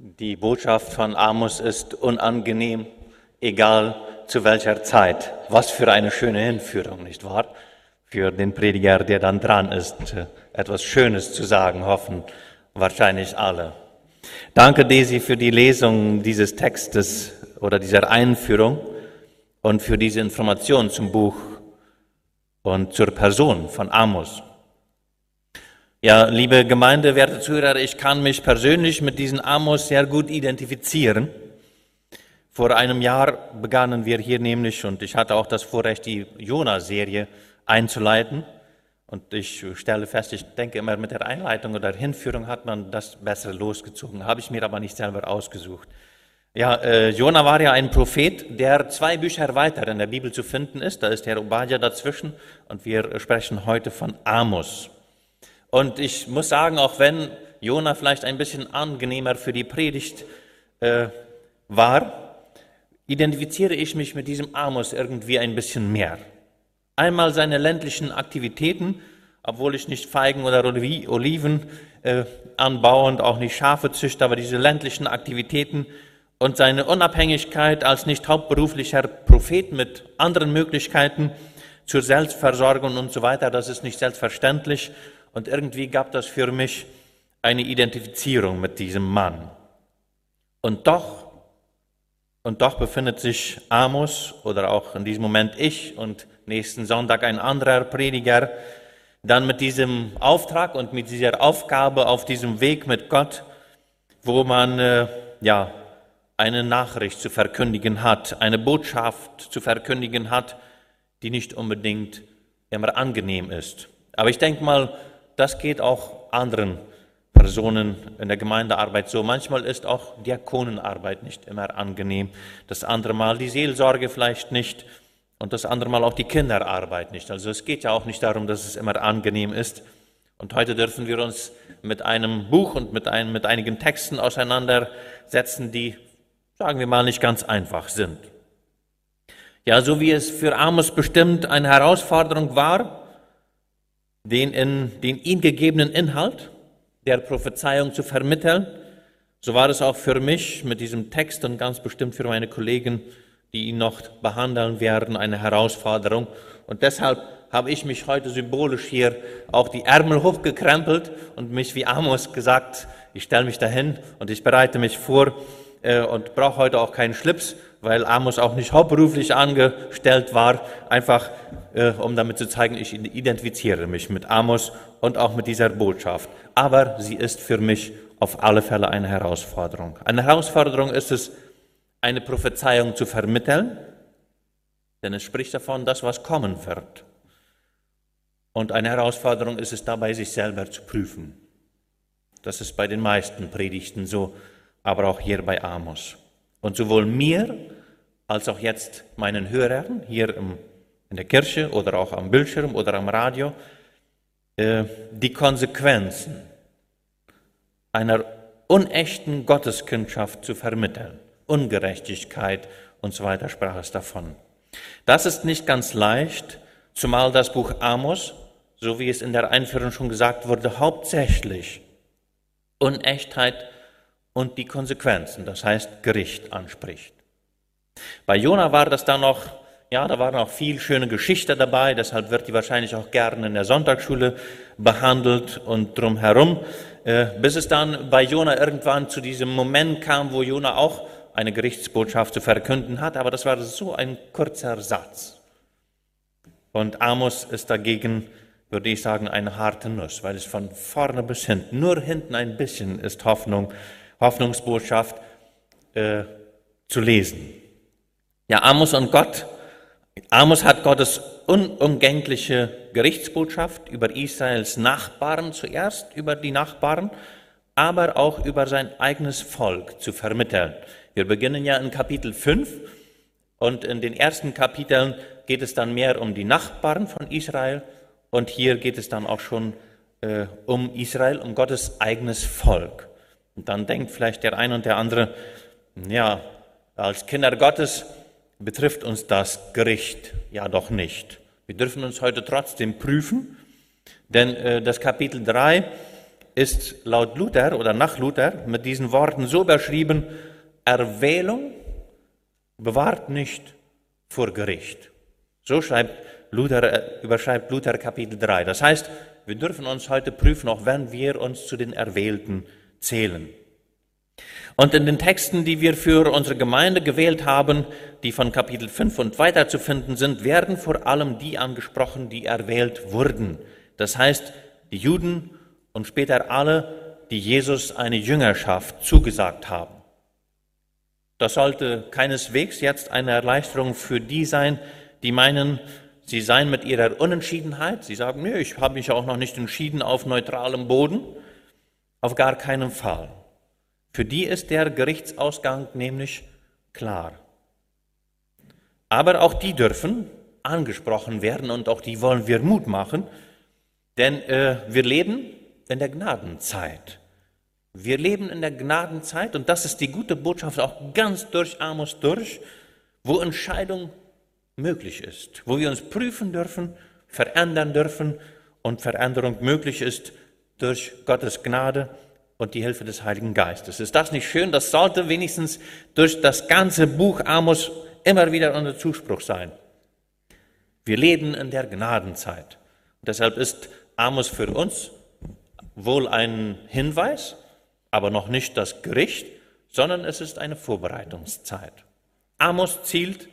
Die Botschaft von Amos ist unangenehm, egal zu welcher Zeit. Was für eine schöne Hinführung, nicht wahr? Für den Prediger, der dann dran ist, etwas Schönes zu sagen, hoffen wahrscheinlich alle. Danke, Desi, für die Lesung dieses Textes oder dieser Einführung und für diese Information zum Buch und zur Person von Amos. Ja, liebe Gemeinde, werte Zuhörer, ich kann mich persönlich mit diesem Amos sehr gut identifizieren. Vor einem Jahr begannen wir hier nämlich, und ich hatte auch das Vorrecht, die Jona-Serie einzuleiten. Und ich stelle fest, ich denke immer, mit der Einleitung oder Hinführung hat man das besser losgezogen. Habe ich mir aber nicht selber ausgesucht. Ja, äh, Jona war ja ein Prophet, der zwei Bücher weiter in der Bibel zu finden ist. Da ist der Obadja dazwischen und wir sprechen heute von Amos. Und ich muss sagen, auch wenn Jona vielleicht ein bisschen angenehmer für die Predigt äh, war, identifiziere ich mich mit diesem Amos irgendwie ein bisschen mehr. Einmal seine ländlichen Aktivitäten, obwohl ich nicht Feigen oder Oliven äh, anbaue und auch nicht Schafe züchte, aber diese ländlichen Aktivitäten und seine Unabhängigkeit als nicht hauptberuflicher Prophet mit anderen Möglichkeiten zur Selbstversorgung und so weiter, das ist nicht selbstverständlich. Und irgendwie gab das für mich eine Identifizierung mit diesem Mann. Und doch, und doch befindet sich Amos oder auch in diesem Moment ich und nächsten Sonntag ein anderer Prediger dann mit diesem Auftrag und mit dieser Aufgabe auf diesem Weg mit Gott, wo man äh, ja eine Nachricht zu verkündigen hat, eine Botschaft zu verkündigen hat, die nicht unbedingt immer angenehm ist. Aber ich denke mal, das geht auch anderen Personen in der Gemeindearbeit so. Manchmal ist auch Diakonenarbeit nicht immer angenehm. Das andere Mal die Seelsorge vielleicht nicht und das andere Mal auch die Kinderarbeit nicht. Also es geht ja auch nicht darum, dass es immer angenehm ist. Und heute dürfen wir uns mit einem Buch und mit, ein, mit einigen Texten auseinandersetzen, die, sagen wir mal, nicht ganz einfach sind. Ja, so wie es für Amos bestimmt eine Herausforderung war, den, in, den ihm gegebenen Inhalt der Prophezeiung zu vermitteln. So war es auch für mich mit diesem Text und ganz bestimmt für meine Kollegen, die ihn noch behandeln werden, eine Herausforderung. Und deshalb habe ich mich heute symbolisch hier auch die Ärmel hochgekrempelt und mich wie Amos gesagt, ich stelle mich dahin und ich bereite mich vor äh, und brauche heute auch keinen Schlips, weil Amos auch nicht hauptberuflich angestellt war, einfach äh, um damit zu zeigen, ich identifiziere mich mit Amos und auch mit dieser Botschaft. Aber sie ist für mich auf alle Fälle eine Herausforderung. Eine Herausforderung ist es, eine Prophezeiung zu vermitteln, denn es spricht davon, dass was kommen wird. Und eine Herausforderung ist es dabei, sich selber zu prüfen. Das ist bei den meisten Predigten so, aber auch hier bei Amos. Und sowohl mir als auch jetzt meinen Hörern hier im, in der Kirche oder auch am Bildschirm oder am Radio äh, die Konsequenzen einer unechten Gotteskindschaft zu vermitteln. Ungerechtigkeit und so weiter sprach es davon. Das ist nicht ganz leicht, zumal das Buch Amos, so wie es in der Einführung schon gesagt wurde, hauptsächlich Unechtheit und die Konsequenzen, das heißt Gericht anspricht. Bei Jona war das dann noch, ja, da waren auch viel schöne Geschichte dabei, deshalb wird die wahrscheinlich auch gerne in der Sonntagsschule behandelt und drumherum, äh, bis es dann bei Jona irgendwann zu diesem Moment kam, wo Jona auch eine Gerichtsbotschaft zu verkünden hat, aber das war so ein kurzer Satz. Und Amos ist dagegen, würde ich sagen, eine harte Nuss, weil es von vorne bis hinten, nur hinten ein bisschen ist Hoffnung, Hoffnungsbotschaft äh, zu lesen. Ja, Amos und Gott. Amos hat Gottes unumgängliche Gerichtsbotschaft über Israels Nachbarn zuerst, über die Nachbarn, aber auch über sein eigenes Volk zu vermitteln. Wir beginnen ja in Kapitel 5 und in den ersten Kapiteln geht es dann mehr um die Nachbarn von Israel und hier geht es dann auch schon äh, um Israel, um Gottes eigenes Volk. Und dann denkt vielleicht der eine und der andere, ja, als Kinder Gottes betrifft uns das Gericht ja doch nicht. Wir dürfen uns heute trotzdem prüfen, denn äh, das Kapitel 3 ist laut Luther oder nach Luther mit diesen Worten so beschrieben, Erwählung bewahrt nicht vor Gericht. So schreibt Luther, äh, überschreibt Luther Kapitel 3. Das heißt, wir dürfen uns heute prüfen, auch wenn wir uns zu den Erwählten zählen. Und in den Texten, die wir für unsere Gemeinde gewählt haben, die von Kapitel 5 und weiter zu finden sind, werden vor allem die angesprochen, die erwählt wurden. Das heißt, die Juden und später alle, die Jesus eine Jüngerschaft zugesagt haben. Das sollte keineswegs jetzt eine Erleichterung für die sein, die meinen, sie seien mit ihrer Unentschiedenheit, sie sagen, nö, ich habe mich auch noch nicht entschieden auf neutralem Boden, auf gar keinen Fall. Für die ist der Gerichtsausgang nämlich klar. Aber auch die dürfen angesprochen werden und auch die wollen wir Mut machen, denn äh, wir leben in der Gnadenzeit. Wir leben in der Gnadenzeit und das ist die gute Botschaft auch ganz durch Amos durch, wo Entscheidung möglich ist, wo wir uns prüfen dürfen, verändern dürfen und Veränderung möglich ist durch Gottes Gnade und die Hilfe des Heiligen Geistes. Ist das nicht schön? Das sollte wenigstens durch das ganze Buch Amos immer wieder unser Zuspruch sein. Wir leben in der Gnadenzeit. Und deshalb ist Amos für uns wohl ein Hinweis, aber noch nicht das Gericht, sondern es ist eine Vorbereitungszeit. Amos zielt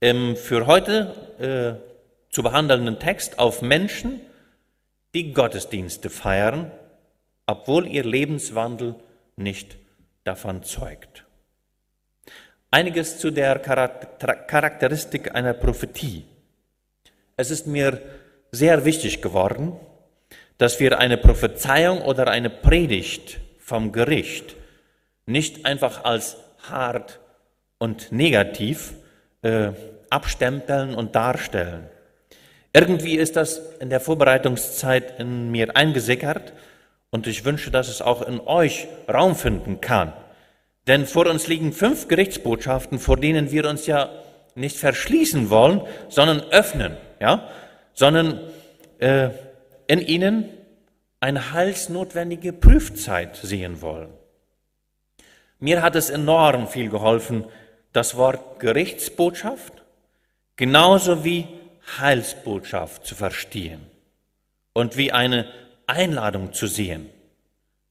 im für heute äh, zu behandelnden Text auf Menschen, die Gottesdienste feiern, obwohl ihr Lebenswandel nicht davon zeugt. Einiges zu der Charakteristik einer Prophetie. Es ist mir sehr wichtig geworden, dass wir eine Prophezeiung oder eine Predigt vom Gericht nicht einfach als hart und negativ äh, abstempeln und darstellen. Irgendwie ist das in der Vorbereitungszeit in mir eingesickert und ich wünsche, dass es auch in euch Raum finden kann. Denn vor uns liegen fünf Gerichtsbotschaften, vor denen wir uns ja nicht verschließen wollen, sondern öffnen, ja, sondern äh, in ihnen eine heilsnotwendige Prüfzeit sehen wollen. Mir hat es enorm viel geholfen, das Wort Gerichtsbotschaft genauso wie Heilsbotschaft zu verstehen und wie eine Einladung zu sehen,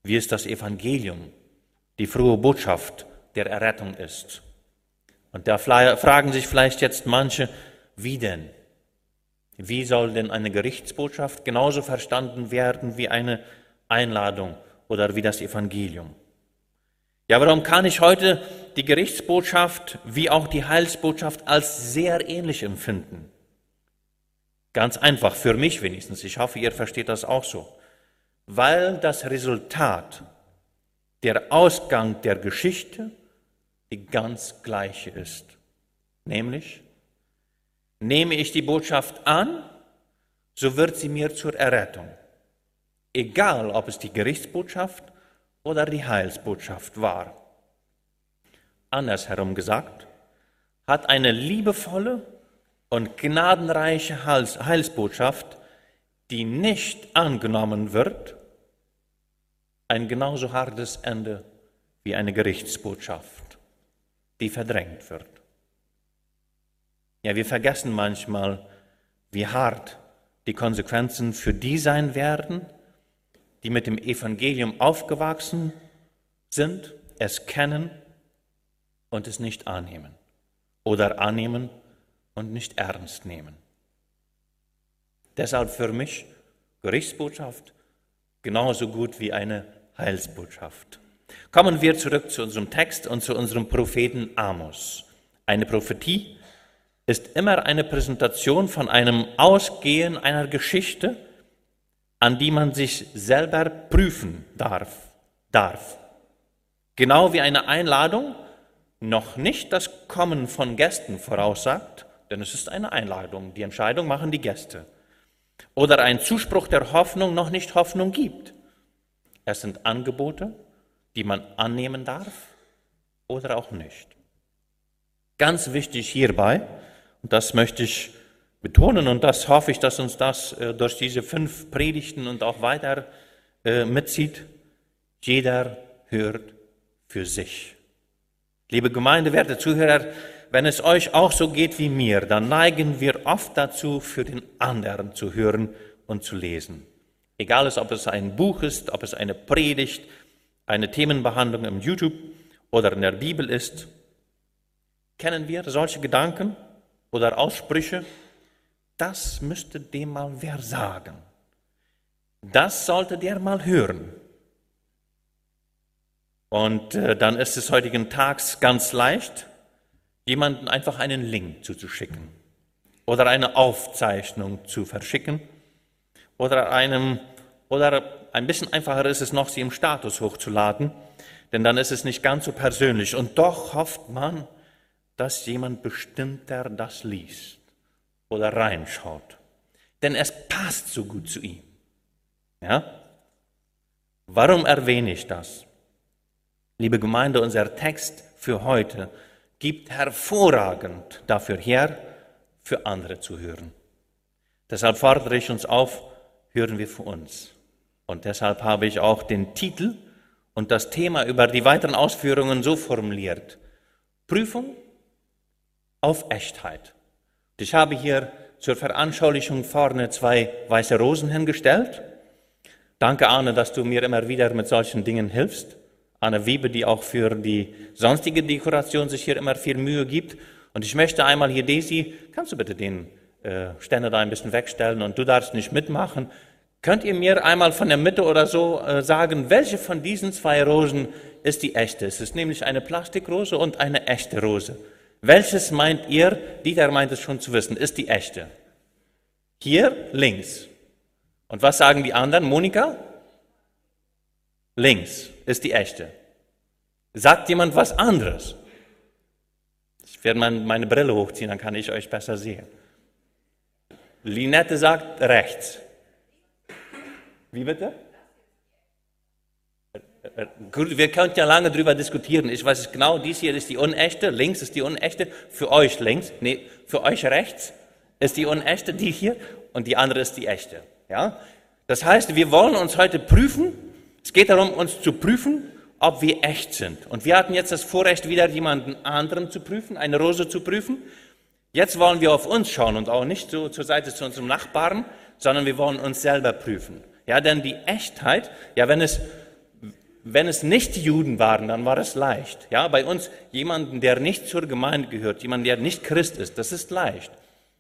wie es das Evangelium, die frohe Botschaft der Errettung ist. Und da fragen sich vielleicht jetzt manche, wie denn? Wie soll denn eine Gerichtsbotschaft genauso verstanden werden wie eine Einladung oder wie das Evangelium? Ja, warum kann ich heute die Gerichtsbotschaft wie auch die Heilsbotschaft als sehr ähnlich empfinden? Ganz einfach, für mich wenigstens. Ich hoffe, ihr versteht das auch so. Weil das Resultat, der Ausgang der Geschichte die ganz gleiche ist. Nämlich Nehme ich die Botschaft an, so wird sie mir zur Errettung. Egal, ob es die Gerichtsbotschaft oder die Heilsbotschaft war. Andersherum gesagt, hat eine liebevolle und gnadenreiche Heilsbotschaft, die nicht angenommen wird, ein genauso hartes Ende wie eine Gerichtsbotschaft, die verdrängt wird. Ja, wir vergessen manchmal, wie hart die Konsequenzen für die sein werden, die mit dem Evangelium aufgewachsen sind, es kennen und es nicht annehmen oder annehmen und nicht ernst nehmen. Deshalb für mich Gerichtsbotschaft genauso gut wie eine Heilsbotschaft. Kommen wir zurück zu unserem Text und zu unserem Propheten Amos. Eine Prophetie, ist immer eine Präsentation von einem Ausgehen einer Geschichte, an die man sich selber prüfen darf. darf. Genau wie eine Einladung noch nicht das Kommen von Gästen voraussagt, denn es ist eine Einladung, die Entscheidung machen die Gäste. Oder ein Zuspruch der Hoffnung noch nicht Hoffnung gibt. Es sind Angebote, die man annehmen darf oder auch nicht. Ganz wichtig hierbei, und das möchte ich betonen und das hoffe ich, dass uns das äh, durch diese fünf Predigten und auch weiter äh, mitzieht, jeder hört für sich. Liebe Gemeinde, werte Zuhörer, wenn es euch auch so geht wie mir, dann neigen wir oft dazu, für den anderen zu hören und zu lesen. Egal ob es ein Buch ist, ob es eine Predigt, eine Themenbehandlung im YouTube oder in der Bibel ist. Kennen wir solche Gedanken oder Aussprüche? Das müsste dem mal wer sagen. Das sollte der mal hören. Und äh, dann ist es heutigen Tags ganz leicht, jemanden einfach einen Link zuzuschicken oder eine Aufzeichnung zu verschicken oder einem oder ein bisschen einfacher ist es noch, sie im Status hochzuladen, denn dann ist es nicht ganz so persönlich. Und doch hofft man, dass jemand bestimmter das liest oder reinschaut. Denn es passt so gut zu ihm. Ja? Warum erwähne ich das? Liebe Gemeinde, unser Text für heute gibt hervorragend dafür her, für andere zu hören. Deshalb fordere ich uns auf, hören wir für uns. Und deshalb habe ich auch den Titel und das Thema über die weiteren Ausführungen so formuliert. Prüfung auf Echtheit. Ich habe hier zur Veranschaulichung vorne zwei weiße Rosen hingestellt. Danke, Arne, dass du mir immer wieder mit solchen Dingen hilfst. Anne Wiebe, die auch für die sonstige Dekoration sich hier immer viel Mühe gibt. Und ich möchte einmal hier, Daisy, kannst du bitte den äh, Ständer da ein bisschen wegstellen und du darfst nicht mitmachen. Könnt ihr mir einmal von der Mitte oder so äh, sagen, welche von diesen zwei Rosen ist die echte? Es ist nämlich eine Plastikrose und eine echte Rose. Welches meint ihr? Dieter meint es schon zu wissen, ist die echte. Hier links. Und was sagen die anderen? Monika? Links ist die echte. Sagt jemand was anderes? Ich werde meine Brille hochziehen, dann kann ich euch besser sehen. Linette sagt rechts. Wie bitte? Gut, wir könnten ja lange darüber diskutieren. Ich weiß es genau, dies hier ist die unechte, links ist die unechte, für euch links, nee, für euch rechts ist die unechte, die hier, und die andere ist die echte. Ja? Das heißt, wir wollen uns heute prüfen, es geht darum, uns zu prüfen, ob wir echt sind. Und wir hatten jetzt das Vorrecht, wieder jemanden anderen zu prüfen, eine Rose zu prüfen. Jetzt wollen wir auf uns schauen und auch nicht so zur Seite zu unserem Nachbarn, sondern wir wollen uns selber prüfen. Ja, denn die Echtheit, ja, wenn es, wenn es nicht Juden waren, dann war es leicht. Ja, bei uns jemanden, der nicht zur Gemeinde gehört, jemand, der nicht Christ ist, das ist leicht.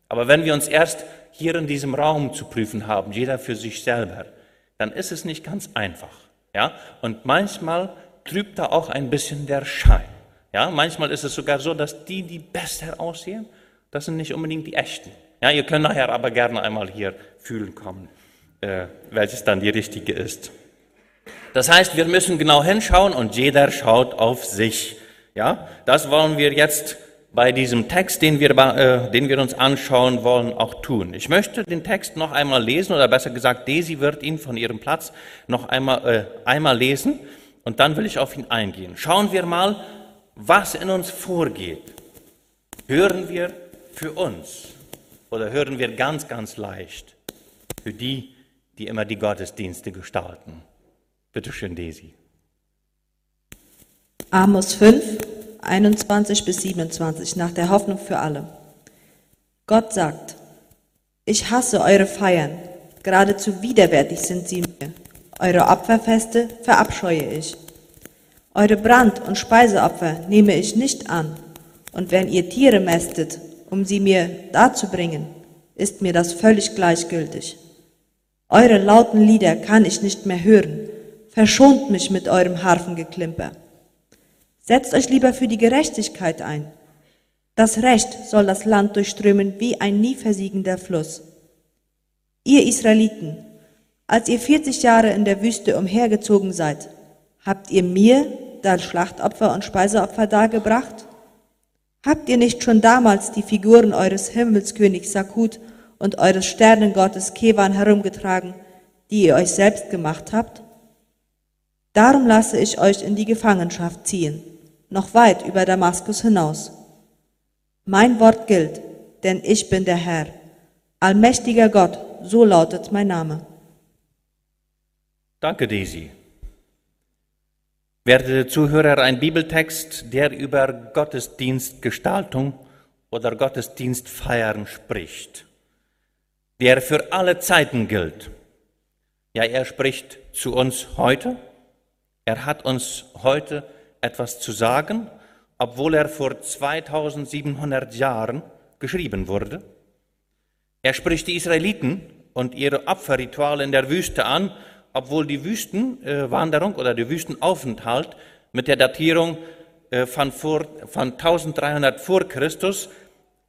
Aber wenn wir uns erst hier in diesem Raum zu prüfen haben, jeder für sich selber, dann ist es nicht ganz einfach. Ja? Und manchmal trübt da auch ein bisschen der Schein. Ja? Manchmal ist es sogar so, dass die, die besser aussehen, das sind nicht unbedingt die echten. Ja, ihr könnt nachher aber gerne einmal hier fühlen kommen, äh, welches dann die richtige ist. Das heißt, wir müssen genau hinschauen und jeder schaut auf sich. Ja, das wollen wir jetzt bei diesem Text, den wir, äh, den wir uns anschauen wollen, auch tun. Ich möchte den Text noch einmal lesen, oder besser gesagt, Desi wird ihn von ihrem Platz noch einmal, äh, einmal lesen und dann will ich auf ihn eingehen. Schauen wir mal, was in uns vorgeht. Hören wir für uns oder hören wir ganz, ganz leicht für die, die immer die Gottesdienste gestalten? Bitte schön, Desi. Amos 5, 21 bis 27 nach der Hoffnung für alle. Gott sagt, ich hasse eure Feiern, geradezu widerwärtig sind sie mir. Eure Opferfeste verabscheue ich. Eure Brand- und Speiseopfer nehme ich nicht an. Und wenn ihr Tiere mästet, um sie mir darzubringen, ist mir das völlig gleichgültig. Eure lauten Lieder kann ich nicht mehr hören. Verschont mich mit eurem Harfengeklimper. Setzt euch lieber für die Gerechtigkeit ein. Das Recht soll das Land durchströmen wie ein nie versiegender Fluss. Ihr Israeliten, als ihr 40 Jahre in der Wüste umhergezogen seid, habt ihr mir da Schlachtopfer und Speiseopfer dargebracht? Habt ihr nicht schon damals die Figuren eures Himmelskönigs Sakut und eures Sternengottes Kevan herumgetragen, die ihr euch selbst gemacht habt? Darum lasse ich euch in die Gefangenschaft ziehen noch weit über Damaskus hinaus. Mein Wort gilt, denn ich bin der Herr, allmächtiger Gott, so lautet mein Name. Danke, Daisy. Werte Zuhörer, ein Bibeltext, der über Gottesdienstgestaltung oder Gottesdienstfeiern spricht, der für alle Zeiten gilt. Ja, er spricht zu uns heute. Er hat uns heute etwas zu sagen, obwohl er vor 2700 Jahren geschrieben wurde. Er spricht die Israeliten und ihre Opferrituale in der Wüste an, obwohl die Wüstenwanderung oder der Wüstenaufenthalt mit der Datierung äh, von, vor, von 1300 vor Christus,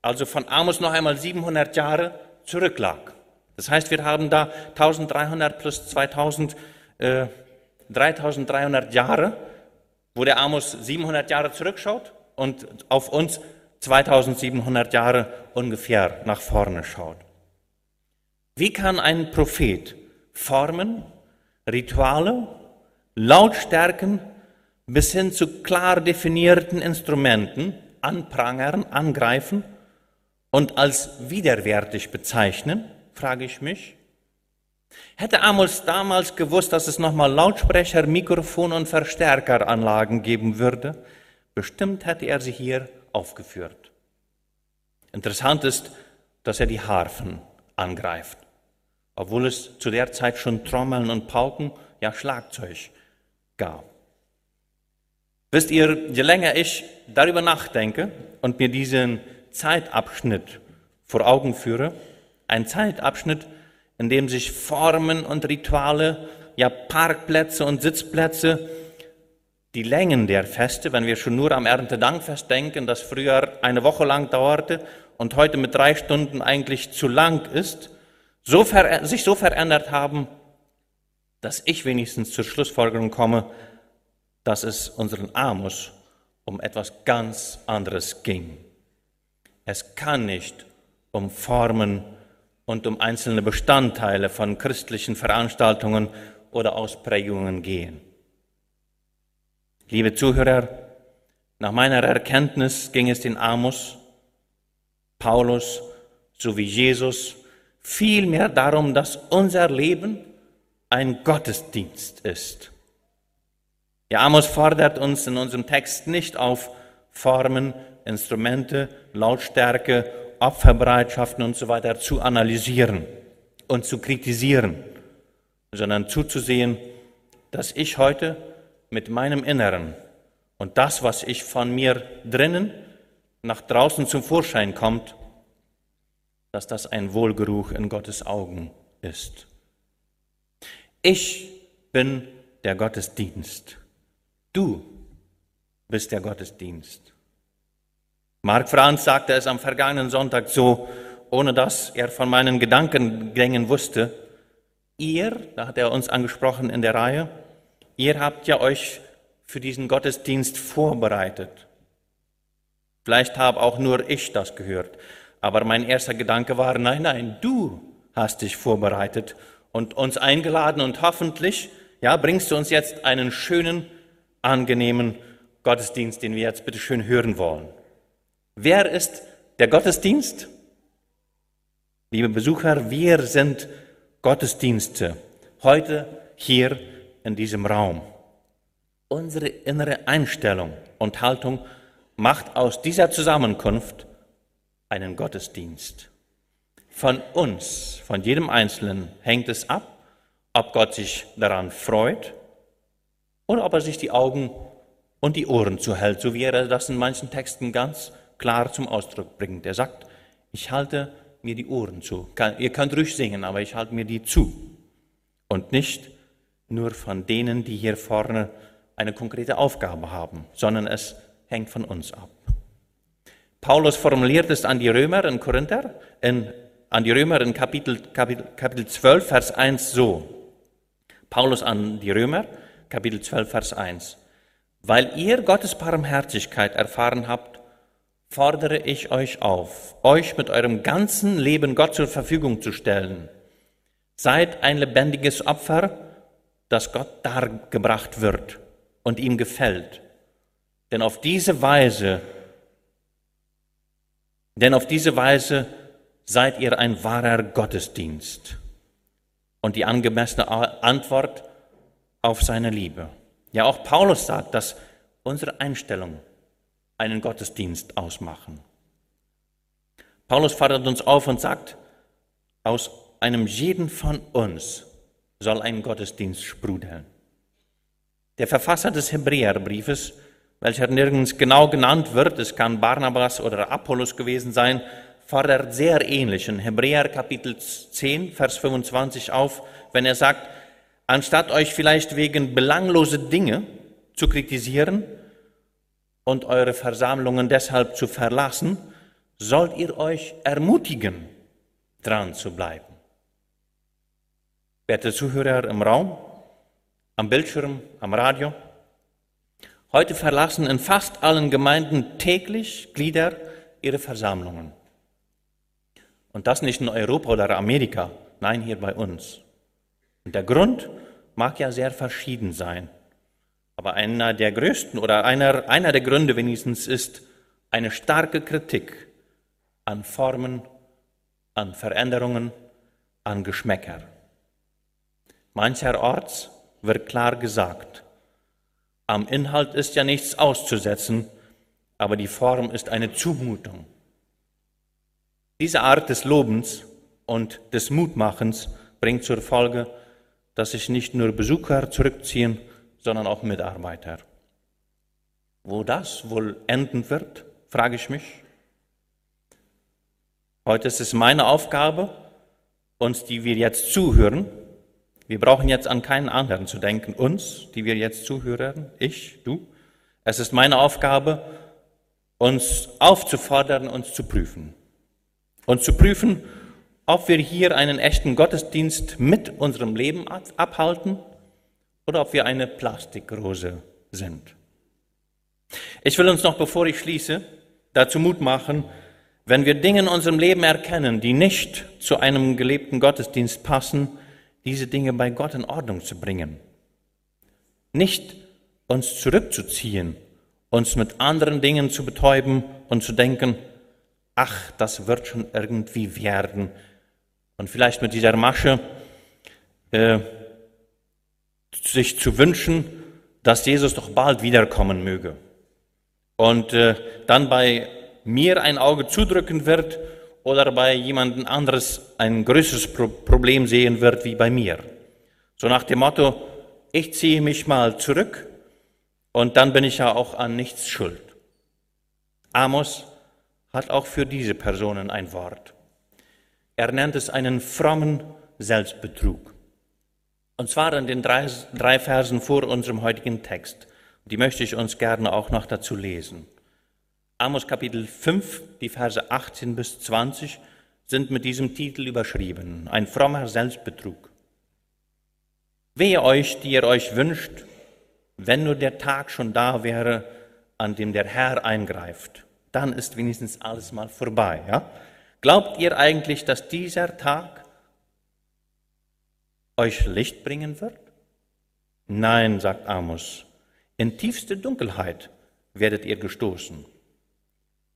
also von Amos noch einmal 700 Jahre zurücklag. Das heißt, wir haben da 1300 plus 2000, äh, 3300 Jahre, wo der Amos 700 Jahre zurückschaut und auf uns 2700 Jahre ungefähr nach vorne schaut. Wie kann ein Prophet Formen, Rituale, Lautstärken bis hin zu klar definierten Instrumenten anprangern, angreifen und als widerwärtig bezeichnen, frage ich mich. Hätte Amos damals gewusst, dass es nochmal Lautsprecher, Mikrofon und Verstärkeranlagen geben würde, bestimmt hätte er sie hier aufgeführt. Interessant ist, dass er die Harfen angreift obwohl es zu der Zeit schon Trommeln und Pauken, ja Schlagzeug gab. Wisst ihr, je länger ich darüber nachdenke und mir diesen Zeitabschnitt vor Augen führe, ein Zeitabschnitt, in dem sich Formen und Rituale, ja Parkplätze und Sitzplätze, die Längen der Feste, wenn wir schon nur am Erntedankfest denken, das früher eine Woche lang dauerte und heute mit drei Stunden eigentlich zu lang ist, so sich so verändert haben, dass ich wenigstens zur Schlussfolgerung komme, dass es unseren Amos um etwas ganz anderes ging. Es kann nicht um Formen und um einzelne Bestandteile von christlichen Veranstaltungen oder Ausprägungen gehen. Liebe Zuhörer, nach meiner Erkenntnis ging es den Amos, Paulus sowie Jesus vielmehr darum, dass unser Leben ein Gottesdienst ist. Ja, Amos fordert uns in unserem Text nicht auf, Formen, Instrumente, Lautstärke, Opferbereitschaften und so weiter zu analysieren und zu kritisieren, sondern zuzusehen, dass ich heute mit meinem Inneren und das, was ich von mir drinnen nach draußen zum Vorschein kommt, dass das ein Wohlgeruch in Gottes Augen ist. Ich bin der Gottesdienst. Du bist der Gottesdienst. Mark Franz sagte es am vergangenen Sonntag so, ohne dass er von meinen Gedankengängen wusste. Ihr, da hat er uns angesprochen in der Reihe, ihr habt ja euch für diesen Gottesdienst vorbereitet. Vielleicht habe auch nur ich das gehört. Aber mein erster Gedanke war, nein, nein, du hast dich vorbereitet und uns eingeladen und hoffentlich, ja, bringst du uns jetzt einen schönen, angenehmen Gottesdienst, den wir jetzt bitte schön hören wollen. Wer ist der Gottesdienst? Liebe Besucher, wir sind Gottesdienste heute hier in diesem Raum. Unsere innere Einstellung und Haltung macht aus dieser Zusammenkunft einen Gottesdienst. Von uns, von jedem Einzelnen hängt es ab, ob Gott sich daran freut oder ob er sich die Augen und die Ohren zuhält, so wie er das in manchen Texten ganz klar zum Ausdruck bringt. Er sagt, ich halte mir die Ohren zu. Ihr könnt ruhig singen, aber ich halte mir die zu. Und nicht nur von denen, die hier vorne eine konkrete Aufgabe haben, sondern es hängt von uns ab. Paulus formuliert es an die Römer in Korinther, in, an die Römer in Kapitel, Kapitel, Kapitel 12, Vers 1 so. Paulus an die Römer, Kapitel 12, Vers 1. Weil ihr Gottes Barmherzigkeit erfahren habt, fordere ich euch auf, euch mit eurem ganzen Leben Gott zur Verfügung zu stellen. Seid ein lebendiges Opfer, das Gott dargebracht wird und ihm gefällt. Denn auf diese Weise denn auf diese Weise seid ihr ein wahrer Gottesdienst. Und die angemessene Antwort auf seine Liebe. Ja, auch Paulus sagt, dass unsere Einstellung einen Gottesdienst ausmachen. Paulus fordert uns auf und sagt, aus einem jeden von uns soll ein Gottesdienst sprudeln. Der Verfasser des Hebräerbriefes, welcher nirgends genau genannt wird, es kann Barnabas oder Apollos gewesen sein, fordert sehr ähnlich in Hebräer Kapitel 10, Vers 25 auf, wenn er sagt, anstatt euch vielleicht wegen belanglose Dinge zu kritisieren und eure Versammlungen deshalb zu verlassen, sollt ihr euch ermutigen, dran zu bleiben. Werte Zuhörer im Raum, am Bildschirm, am Radio, heute verlassen in fast allen Gemeinden täglich Glieder ihre Versammlungen. Und das nicht in Europa oder Amerika, nein, hier bei uns. Und der Grund mag ja sehr verschieden sein. Aber einer der größten oder einer, einer der Gründe wenigstens ist eine starke Kritik an Formen, an Veränderungen, an Geschmäcker. Mancherorts wird klar gesagt, am Inhalt ist ja nichts auszusetzen, aber die Form ist eine Zumutung. Diese Art des Lobens und des Mutmachens bringt zur Folge, dass sich nicht nur Besucher zurückziehen, sondern auch Mitarbeiter. Wo das wohl enden wird, frage ich mich. Heute ist es meine Aufgabe, uns, die wir jetzt zuhören, wir brauchen jetzt an keinen anderen zu denken, uns, die wir jetzt zuhören, ich, du. Es ist meine Aufgabe, uns aufzufordern, uns zu prüfen. Und zu prüfen, ob wir hier einen echten Gottesdienst mit unserem Leben abhalten oder ob wir eine Plastikrose sind. Ich will uns noch, bevor ich schließe, dazu Mut machen, wenn wir Dinge in unserem Leben erkennen, die nicht zu einem gelebten Gottesdienst passen, diese Dinge bei Gott in Ordnung zu bringen. Nicht uns zurückzuziehen, uns mit anderen Dingen zu betäuben und zu denken, ach, das wird schon irgendwie werden, und vielleicht mit dieser Masche äh, sich zu wünschen, dass Jesus doch bald wiederkommen möge. Und äh, dann bei mir ein Auge zudrücken wird oder bei jemandem anderes ein größeres Pro Problem sehen wird wie bei mir. So nach dem Motto, ich ziehe mich mal zurück und dann bin ich ja auch an nichts schuld. Amos hat auch für diese Personen ein Wort. Er nennt es einen frommen Selbstbetrug. Und zwar in den drei, drei Versen vor unserem heutigen Text. Die möchte ich uns gerne auch noch dazu lesen. Amos Kapitel 5, die Verse 18 bis 20 sind mit diesem Titel überschrieben. Ein frommer Selbstbetrug. Wehe euch, die ihr euch wünscht, wenn nur der Tag schon da wäre, an dem der Herr eingreift. Dann ist wenigstens alles mal vorbei, ja? Glaubt ihr eigentlich, dass dieser Tag euch Licht bringen wird? Nein, sagt Amos, in tiefste Dunkelheit werdet ihr gestoßen.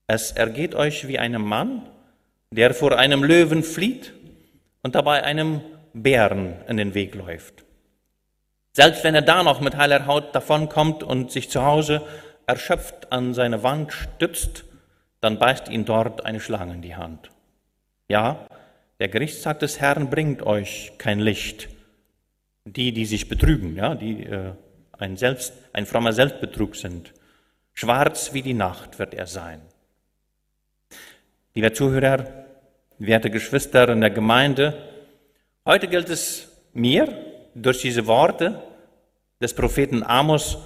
Es ergeht euch wie einem Mann, der vor einem Löwen flieht und dabei einem Bären in den Weg läuft. Selbst wenn er da noch mit heiler Haut davonkommt und sich zu Hause erschöpft an seine Wand stützt, dann beißt ihn dort eine Schlange in die Hand. Ja, der Gerichtstag des Herrn bringt euch kein Licht. Die, die sich betrügen, ja, die äh, ein, Selbst, ein frommer Selbstbetrug sind. Schwarz wie die Nacht wird er sein. Lieber Zuhörer, werte Geschwister in der Gemeinde, heute gilt es mir, durch diese Worte des Propheten Amos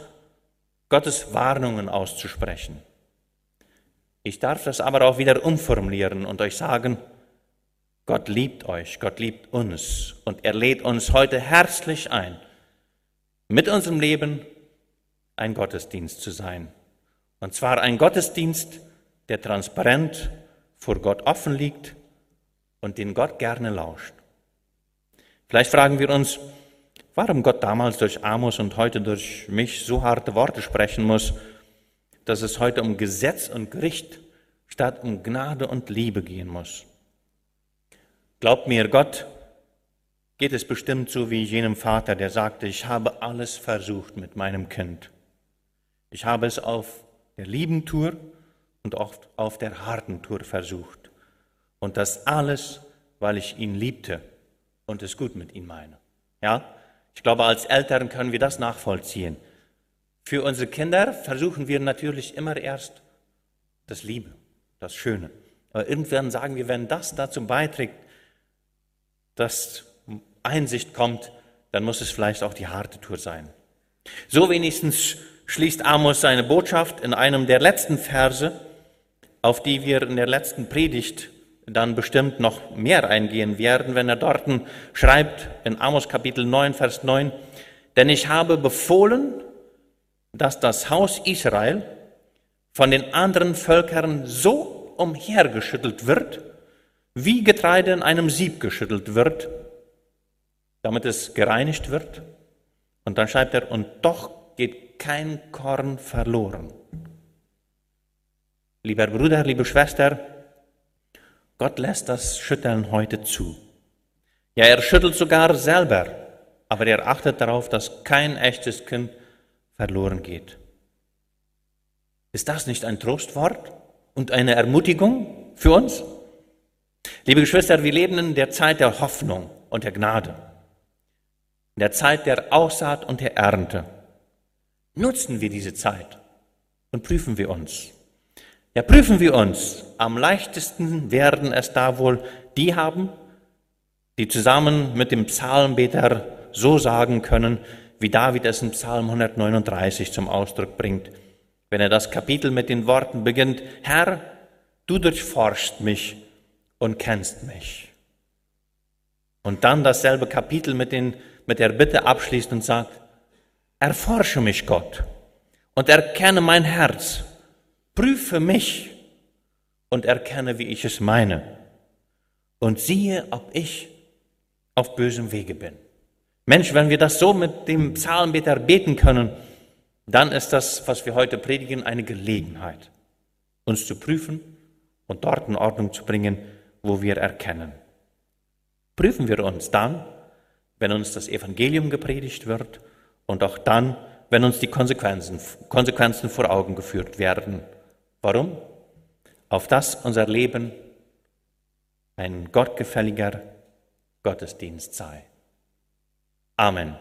Gottes Warnungen auszusprechen. Ich darf das aber auch wieder umformulieren und euch sagen, Gott liebt euch, Gott liebt uns und er lädt uns heute herzlich ein, mit unserem Leben ein Gottesdienst zu sein. Und zwar ein Gottesdienst, der transparent vor Gott offen liegt und den Gott gerne lauscht. Vielleicht fragen wir uns, warum Gott damals durch Amos und heute durch mich so harte Worte sprechen muss, dass es heute um Gesetz und Gericht statt um Gnade und Liebe gehen muss. Glaubt mir, Gott geht es bestimmt so wie jenem Vater, der sagte, ich habe alles versucht mit meinem Kind. Ich habe es auf der lieben Tour und oft auf der harten Tour versucht. Und das alles, weil ich ihn liebte und es gut mit ihm meine. Ja? Ich glaube, als Eltern können wir das nachvollziehen. Für unsere Kinder versuchen wir natürlich immer erst das Liebe, das Schöne. Aber irgendwann sagen wir, wenn das dazu beiträgt, dass Einsicht kommt, dann muss es vielleicht auch die harte Tour sein. So wenigstens schließt Amos seine Botschaft in einem der letzten Verse, auf die wir in der letzten Predigt dann bestimmt noch mehr eingehen werden, wenn er dort schreibt in Amos Kapitel 9, Vers 9, denn ich habe befohlen, dass das Haus Israel von den anderen Völkern so umhergeschüttelt wird, wie Getreide in einem Sieb geschüttelt wird, damit es gereinigt wird. Und dann schreibt er, und doch geht kein Korn verloren. Lieber Bruder, liebe Schwester, Gott lässt das Schütteln heute zu. Ja, er schüttelt sogar selber, aber er achtet darauf, dass kein echtes Kind verloren geht. Ist das nicht ein Trostwort und eine Ermutigung für uns? Liebe Geschwister, wir leben in der Zeit der Hoffnung und der Gnade, in der Zeit der Aussaat und der Ernte. Nutzen wir diese Zeit und prüfen wir uns. Ja, prüfen wir uns. Am leichtesten werden es da wohl die haben, die zusammen mit dem Psalmbeter so sagen können, wie David es in Psalm 139 zum Ausdruck bringt, wenn er das Kapitel mit den Worten beginnt, Herr, du durchforschst mich und kennst mich. Und dann dasselbe Kapitel mit, den, mit der Bitte abschließt und sagt, erforsche mich Gott und erkenne mein Herz Prüfe mich und erkenne, wie ich es meine. Und siehe, ob ich auf bösem Wege bin. Mensch, wenn wir das so mit dem Psalmbeter beten können, dann ist das, was wir heute predigen, eine Gelegenheit, uns zu prüfen und dort in Ordnung zu bringen, wo wir erkennen. Prüfen wir uns dann, wenn uns das Evangelium gepredigt wird und auch dann, wenn uns die Konsequenzen, Konsequenzen vor Augen geführt werden. Warum? Auf das unser Leben ein gottgefälliger Gottesdienst sei. Amen.